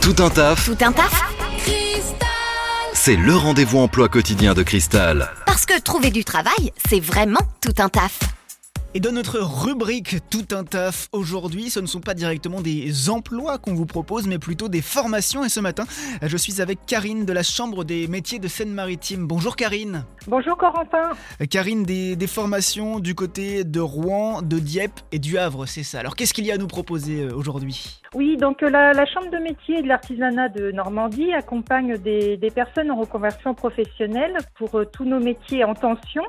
Tout un taf, Tout un taf c'est le rendez-vous emploi quotidien de Cristal. Parce que trouver du travail, c'est vraiment tout un taf. Et dans notre rubrique Tout un taf aujourd'hui, ce ne sont pas directement des emplois qu'on vous propose, mais plutôt des formations. Et ce matin, je suis avec Karine de la Chambre des métiers de Seine-Maritime. Bonjour Karine. Bonjour Corentin. Karine, des, des formations du côté de Rouen, de Dieppe et du Havre, c'est ça. Alors qu'est-ce qu'il y a à nous proposer euh, aujourd'hui? Oui, donc euh, la, la Chambre de métier et de l'artisanat de Normandie accompagne des, des personnes en reconversion professionnelle pour euh, tous nos métiers en tension.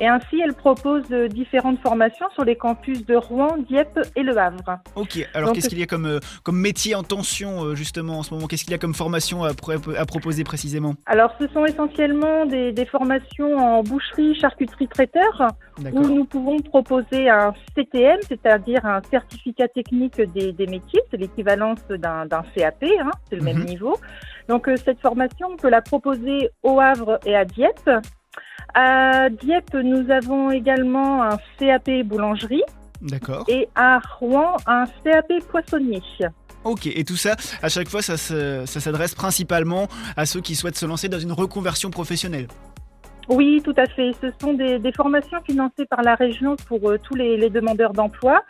Et ainsi, elle propose euh, différentes formations sur les campus de Rouen, Dieppe et Le Havre. Ok, alors qu'est-ce qu'il y a comme, euh, comme métier en tension justement en ce moment? Qu'est-ce qu'il y a comme formation à, pro- à proposer précisément? Alors, ce sont essentiellement des, des formations en boucherie, charcuterie, traiteur, où nous pouvons proposer un CTM, c'est-à-dire un certificat technique des, des métiers, c'est l'équivalence d'un CAP, hein, c'est le Mhm. même niveau. Donc euh, cette formation, on peut la proposer au Havre et à Dieppe. À Dieppe, nous avons également un CAP boulangerie D'accord. et à Rouen, un CAP poissonnier. Ok, et tout ça, à chaque fois, ça s'adresse principalement à ceux qui souhaitent se lancer dans une reconversion professionnelle. Oui, tout à fait. Ce sont des, formations financées par la région pour euh, tous les, demandeurs d'emploi.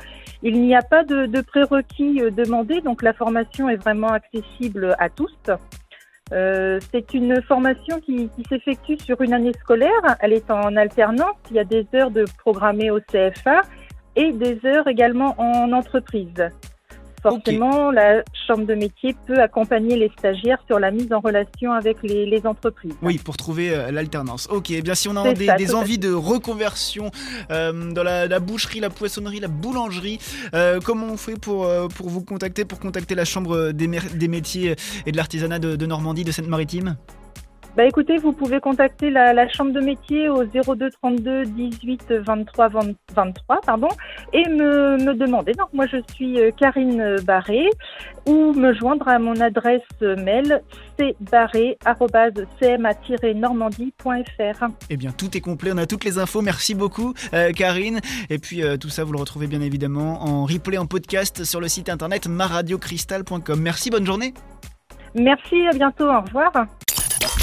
Il n'y a pas de, de prérequis euh, demandés, donc la formation est vraiment accessible à tous. Euh, c'est une formation qui, qui s'effectue sur une année scolaire. Elle est en alternance. Il y a des heures de programmées au CFA et des heures également en entreprise. Forcément, la chambre de métier peut accompagner les stagiaires sur la mise en relation avec les, les entreprises. Oui, pour trouver euh, l'alternance. Ok, eh bien si on a des, ça, envies de reconversion euh, dans la, la boucherie, la poissonnerie, la boulangerie, euh, comment on fait pour, pour vous contacter, pour contacter la Chambre des, métiers et de l'artisanat de, de Normandie, de Seine-Maritime Bah écoutez, vous pouvez contacter la, la chambre de métier au 02 32 18 23 20 23 pardon et me, me demander. Donc moi je suis euh, Karine Barré ou me joindre à mon adresse mail cbarré@cma-normandie.fr. Eh bien, tout est complet, on a toutes les infos. Merci beaucoup, euh, Karine. Et puis, euh, tout ça, vous le retrouvez bien évidemment en replay, en podcast sur le site internet maradiocristal.com. Merci, bonne journée. Merci, à bientôt, au revoir.